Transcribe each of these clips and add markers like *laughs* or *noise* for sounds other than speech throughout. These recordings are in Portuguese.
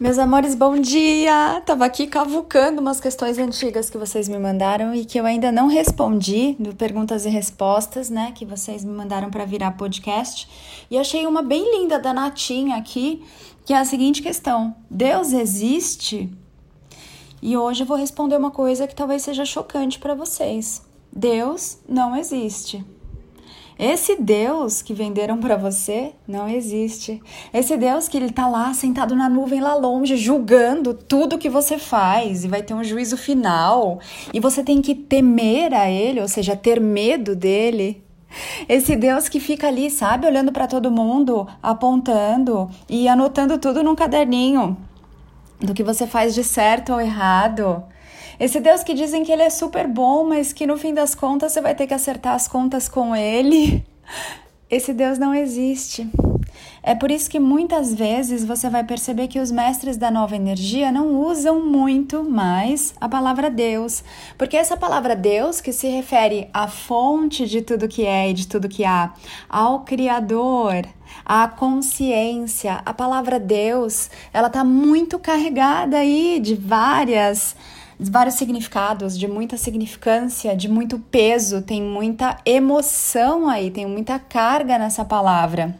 Meus amores, bom dia! Tava aqui cavucando umas questões antigas que vocês me mandaram e que eu ainda não respondi do perguntas e respostas, né? Que vocês me mandaram para virar podcast. E achei uma bem linda da Natinha aqui, que é a seguinte questão: Deus existe? E hoje eu vou responder uma coisa que talvez seja chocante para vocês. Deus não existe. Esse Deus que venderam para você não existe. Esse Deus que ele tá lá sentado na nuvem lá longe, julgando tudo que você faz e vai ter um juízo final e você tem que temer a ele, ou seja, ter medo dele. Esse Deus que fica ali, sabe, olhando para todo mundo, apontando e anotando tudo num caderninho do que você faz de certo ou errado. Esse Deus que dizem que ele é super bom, mas que no fim das contas você vai ter que acertar as contas com ele. *laughs* Esse Deus não existe. É por isso que muitas vezes você vai perceber que os mestres da nova energia não usam muito mais a palavra Deus, porque essa palavra Deus, que se refere à fonte de tudo que é e de tudo que há, ao Criador, à consciência, a palavra Deus, ela está muito carregada aí de várias vários significados, de muita significância, de muito peso, tem muita emoção aí, tem muita carga nessa palavra.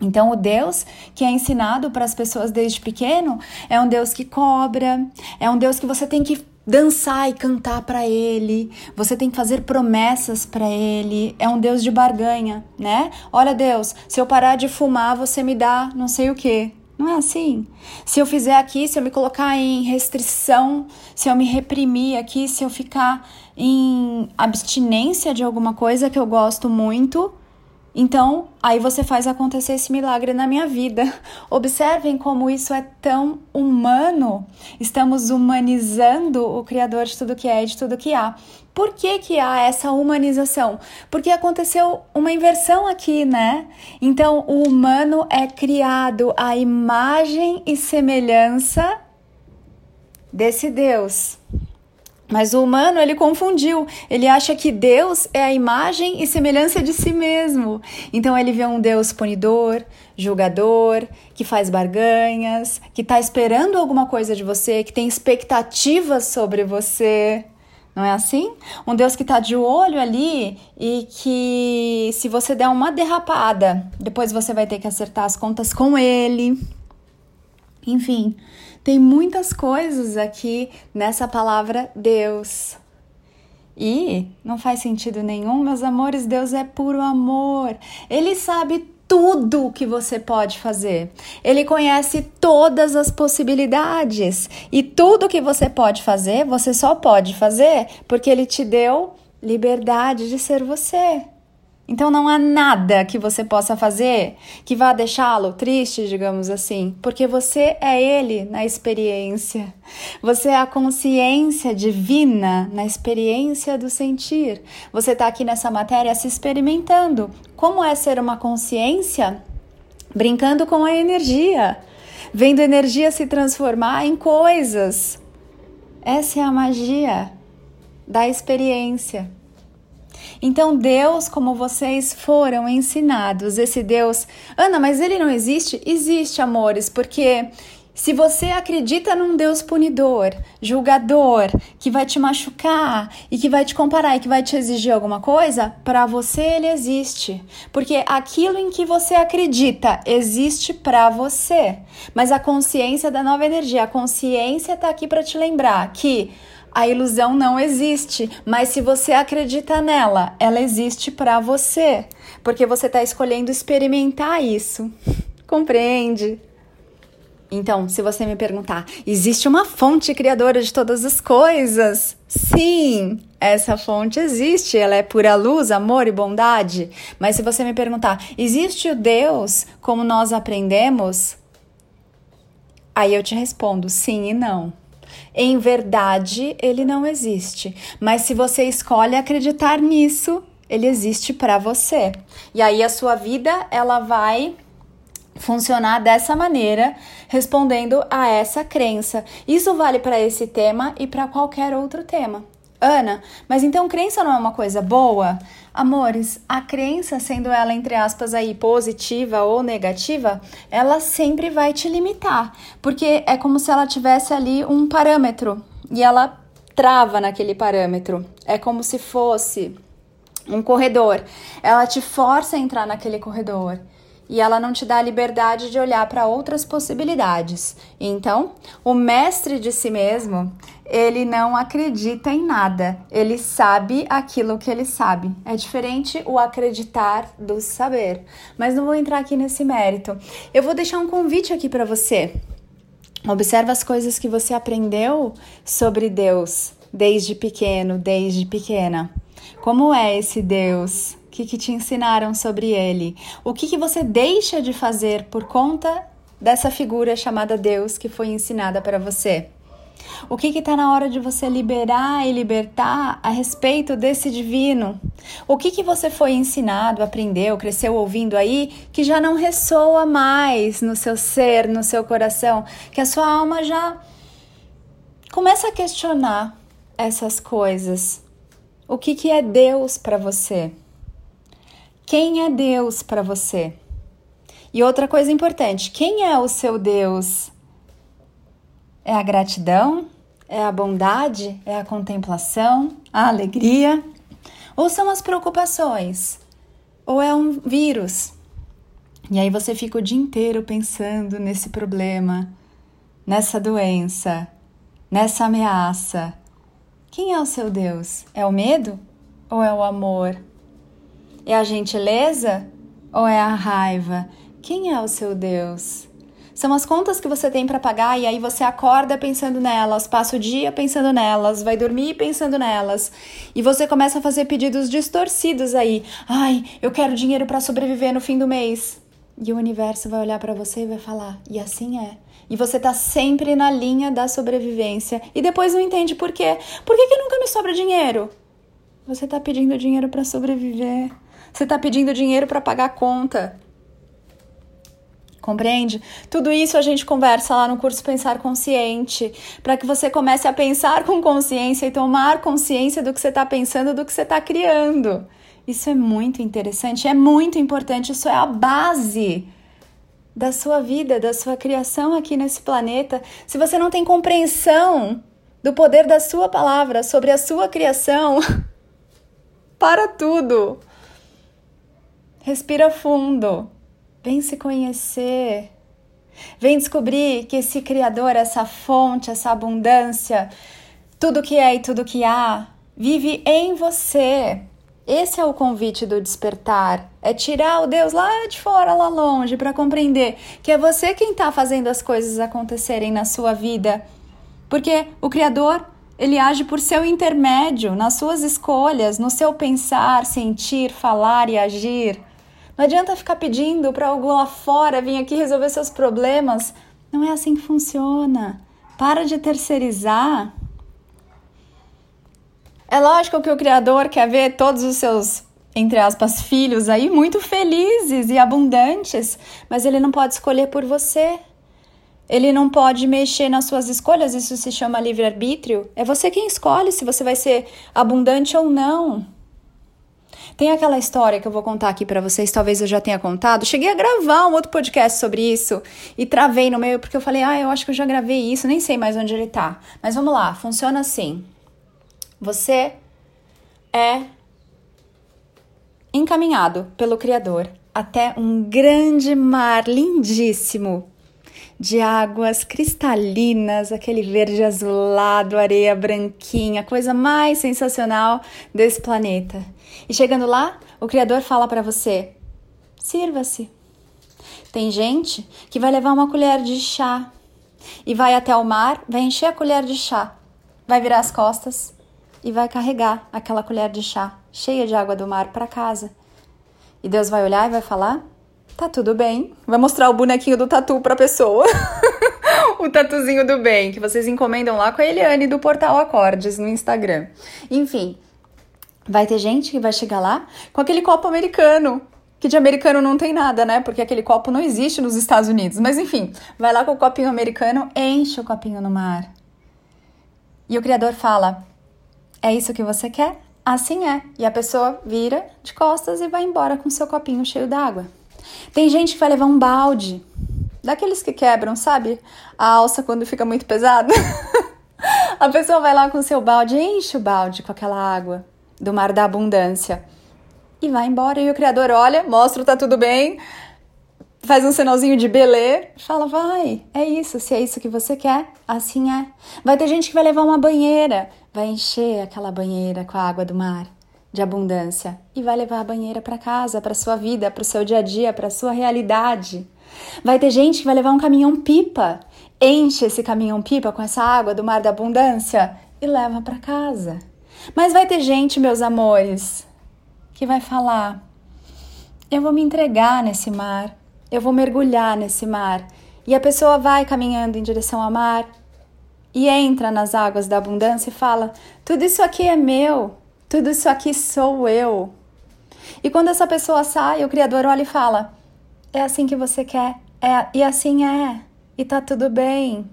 Então, o Deus que é ensinado para as pessoas desde pequeno é um Deus que cobra, é um Deus que você tem que dançar e cantar para ele, você tem que fazer promessas para ele, é um Deus de barganha, né? Olha, Deus, se eu parar de fumar, você me dá não sei o que. Não é assim. Se eu fizer aqui, se eu me colocar em restrição, se eu me reprimir aqui, se eu ficar em abstinência de alguma coisa que eu gosto muito, então aí você faz acontecer esse milagre na minha vida. *laughs* Observem como isso é tão humano. Estamos humanizando o Criador de tudo que é e de tudo que há. Por que, que há essa humanização? Porque aconteceu uma inversão aqui, né? Então, o humano é criado à imagem e semelhança desse Deus. Mas o humano, ele confundiu. Ele acha que Deus é a imagem e semelhança de si mesmo. Então ele vê um Deus punidor, julgador, que faz barganhas, que está esperando alguma coisa de você, que tem expectativas sobre você. Não é assim? Um Deus que está de olho ali e que se você der uma derrapada, depois você vai ter que acertar as contas com ele. Enfim, tem muitas coisas aqui nessa palavra Deus. E não faz sentido nenhum, meus amores, Deus é puro amor. Ele sabe tudo o que você pode fazer. Ele conhece todas as possibilidades e tudo que você pode fazer, você só pode fazer porque ele te deu liberdade de ser você. Então não há nada que você possa fazer que vá deixá-lo triste, digamos assim, porque você é ele na experiência. Você é a consciência divina na experiência do sentir. Você está aqui nessa matéria se experimentando. Como é ser uma consciência? Brincando com a energia, vendo energia se transformar em coisas. Essa é a magia da experiência. Então, Deus, como vocês foram ensinados, esse Deus, Ana, mas ele não existe? Existe, amores, porque se você acredita num Deus punidor, julgador, que vai te machucar e que vai te comparar e que vai te exigir alguma coisa, para você ele existe. Porque aquilo em que você acredita existe para você. Mas a consciência da nova energia, a consciência está aqui para te lembrar que a ilusão não existe, mas se você acredita nela, ela existe para você, porque você está escolhendo experimentar isso. *laughs* Compreende? Então, se você me perguntar, existe uma fonte criadora de todas as coisas? Sim, essa fonte existe, ela é pura luz, amor e bondade. Mas se você me perguntar, existe o Deus como nós aprendemos? Aí eu te respondo sim e não. Em verdade, ele não existe. Mas se você escolhe acreditar nisso, ele existe para você. E aí a sua vida, ela vai funcionar dessa maneira, respondendo a essa crença. Isso vale para esse tema e para qualquer outro tema. Ana, mas então crença não é uma coisa boa? Amores, a crença, sendo ela entre aspas aí positiva ou negativa, ela sempre vai te limitar, porque é como se ela tivesse ali um parâmetro e ela trava naquele parâmetro. É como se fosse um corredor. Ela te força a entrar naquele corredor e ela não te dá a liberdade de olhar para outras possibilidades. Então, o mestre de si mesmo, ele não acredita em nada, ele sabe aquilo que ele sabe. É diferente o acreditar do saber. Mas não vou entrar aqui nesse mérito. Eu vou deixar um convite aqui para você. Observa as coisas que você aprendeu sobre Deus desde pequeno, desde pequena. Como é esse Deus? Que, que te ensinaram sobre ele? O que, que você deixa de fazer por conta dessa figura chamada Deus que foi ensinada para você? O que está na hora de você liberar e libertar a respeito desse divino? O que, que você foi ensinado, aprendeu, cresceu ouvindo aí que já não ressoa mais no seu ser, no seu coração, que a sua alma já começa a questionar essas coisas? O que, que é Deus para você? Quem é Deus para você? E outra coisa importante: quem é o seu Deus? É a gratidão? É a bondade? É a contemplação? A alegria? Ou são as preocupações? Ou é um vírus? E aí você fica o dia inteiro pensando nesse problema, nessa doença, nessa ameaça, quem é o seu Deus? É o medo ou é o amor? É a gentileza ou é a raiva? Quem é o seu Deus? São as contas que você tem para pagar e aí você acorda pensando nelas, passa o dia pensando nelas, vai dormir pensando nelas e você começa a fazer pedidos distorcidos aí. Ai, eu quero dinheiro para sobreviver no fim do mês. E o universo vai olhar para você e vai falar: "E assim é". E você tá sempre na linha da sobrevivência e depois não entende por quê. Por que, que nunca me sobra dinheiro? Você tá pedindo dinheiro para sobreviver. Você tá pedindo dinheiro para pagar a conta. Compreende? Tudo isso a gente conversa lá no curso Pensar Consciente, para que você comece a pensar com consciência e tomar consciência do que você está pensando, do que você está criando. Isso é muito interessante, é muito importante, isso é a base da sua vida, da sua criação aqui nesse planeta, se você não tem compreensão do poder da sua palavra sobre a sua criação, *laughs* para tudo. Respira fundo. Vem se conhecer. Vem descobrir que esse Criador, essa fonte, essa abundância, tudo que é e tudo que há, vive em você. Esse é o convite do despertar. É tirar o Deus lá de fora, lá longe, para compreender que é você quem está fazendo as coisas acontecerem na sua vida. Porque o Criador, ele age por seu intermédio, nas suas escolhas, no seu pensar, sentir, falar e agir. Não adianta ficar pedindo para algum lá fora vir aqui resolver seus problemas. Não é assim que funciona. Para de terceirizar é lógico que o Criador quer ver todos os seus, entre aspas, filhos aí muito felizes e abundantes, mas ele não pode escolher por você. Ele não pode mexer nas suas escolhas, isso se chama livre-arbítrio. É você quem escolhe se você vai ser abundante ou não. Tem aquela história que eu vou contar aqui para vocês, talvez eu já tenha contado. Cheguei a gravar um outro podcast sobre isso e travei no meio porque eu falei: "Ah, eu acho que eu já gravei isso, nem sei mais onde ele tá". Mas vamos lá, funciona assim. Você é encaminhado pelo Criador até um grande mar lindíssimo de águas cristalinas, aquele verde azulado, areia branquinha, coisa mais sensacional desse planeta. E chegando lá, o Criador fala para você: sirva-se. Tem gente que vai levar uma colher de chá e vai até o mar, vai encher a colher de chá, vai virar as costas e vai carregar aquela colher de chá cheia de água do mar para casa. E Deus vai olhar e vai falar: tá tudo bem. Vai mostrar o bonequinho do tatu para a pessoa. *laughs* o tatuzinho do bem, que vocês encomendam lá com a Eliane do Portal Acordes no Instagram. Enfim, vai ter gente que vai chegar lá com aquele copo americano. Que de americano não tem nada, né? Porque aquele copo não existe nos Estados Unidos. Mas enfim, vai lá com o copinho americano, enche o copinho no mar. E o Criador fala: É isso que você quer? Assim é. E a pessoa vira de costas e vai embora com seu copinho cheio d'água. Tem gente que vai levar um balde, daqueles que quebram, sabe? A alça quando fica muito pesada. *laughs* a pessoa vai lá com seu balde, enche o balde com aquela água do mar da abundância e vai embora. E o criador olha, mostra, tá tudo bem, faz um sinalzinho de belê, fala, vai, é isso, se é isso que você quer, assim é. Vai ter gente que vai levar uma banheira, vai encher aquela banheira com a água do mar de abundância e vai levar a banheira para casa, para sua vida, para o seu dia a dia, para sua realidade. Vai ter gente que vai levar um caminhão pipa, enche esse caminhão pipa com essa água do mar da abundância e leva para casa. Mas vai ter gente, meus amores, que vai falar: eu vou me entregar nesse mar, eu vou mergulhar nesse mar. E a pessoa vai caminhando em direção ao mar e entra nas águas da abundância e fala: tudo isso aqui é meu, tudo isso aqui sou eu. E quando essa pessoa sai, o Criador olha e fala: é assim que você quer, é, e assim é, e tá tudo bem.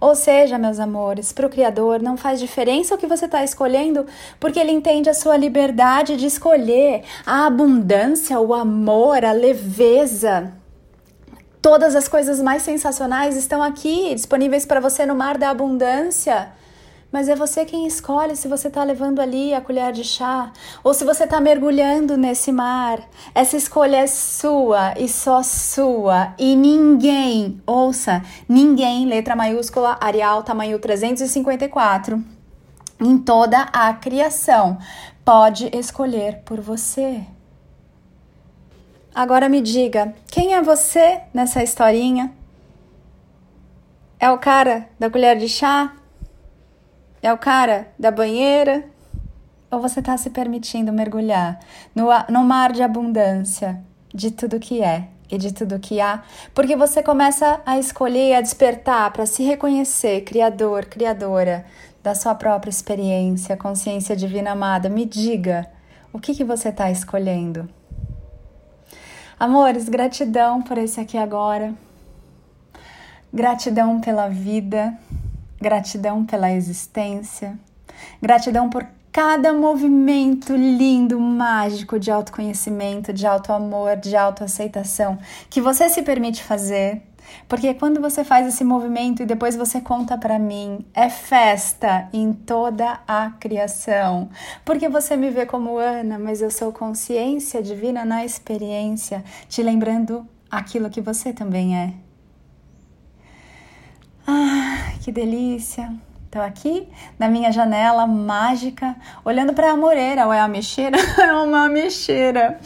Ou seja, meus amores, para o Criador não faz diferença o que você está escolhendo, porque ele entende a sua liberdade de escolher a abundância, o amor, a leveza. Todas as coisas mais sensacionais estão aqui, disponíveis para você no mar da abundância. Mas é você quem escolhe se você está levando ali a colher de chá ou se você está mergulhando nesse mar. Essa escolha é sua e só sua. E ninguém, ouça, ninguém, letra maiúscula, Arial, tamanho 354, em toda a criação, pode escolher por você. Agora me diga, quem é você nessa historinha? É o cara da colher de chá? É o cara da banheira? Ou você está se permitindo mergulhar no, no mar de abundância de tudo que é e de tudo que há? Porque você começa a escolher, a despertar para se reconhecer criador, criadora da sua própria experiência, consciência divina amada. Me diga, o que, que você está escolhendo? Amores, gratidão por esse aqui agora. Gratidão pela vida Gratidão pela existência. Gratidão por cada movimento lindo, mágico de autoconhecimento, de autoamor, de autoaceitação que você se permite fazer. Porque quando você faz esse movimento e depois você conta para mim, é festa em toda a criação. Porque você me vê como Ana, mas eu sou consciência divina na experiência, te lembrando aquilo que você também é. Ah, que delícia! Estou aqui na minha janela mágica, olhando para a moreira, ou é a mexeira? *laughs* É uma mexeira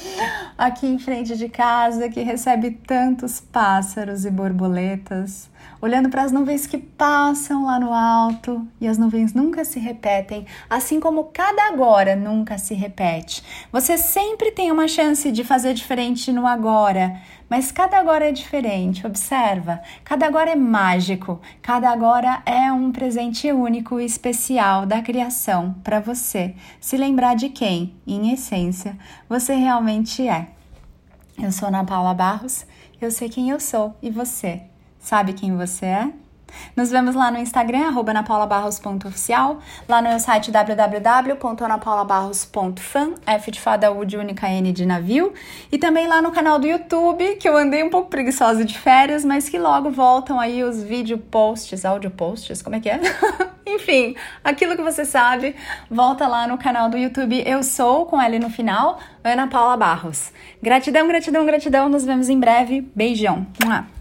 aqui em frente de casa que recebe tantos pássaros e borboletas, olhando para as nuvens que passam lá no alto e as nuvens nunca se repetem, assim como cada agora nunca se repete. Você sempre tem uma chance de fazer diferente no agora, mas cada agora é diferente, observa. Cada agora é mágico, cada agora é um presente único e especial da criação para você se lembrar de quem, em essência, você realmente é. Eu sou Ana Paula Barros, eu sei quem eu sou e você sabe quem você é? Nos vemos lá no Instagram, anapaulabarros.oficial, lá no site www.anapaulabarros.fan, F de fada, U de única, N de navio, e também lá no canal do YouTube, que eu andei um pouco preguiçosa de férias, mas que logo voltam aí os vídeo posts, áudio posts, como é que é? *laughs* Enfim, aquilo que você sabe, volta lá no canal do YouTube Eu Sou, com L no final, Ana Paula Barros. Gratidão, gratidão, gratidão, nos vemos em breve. Beijão. Mua.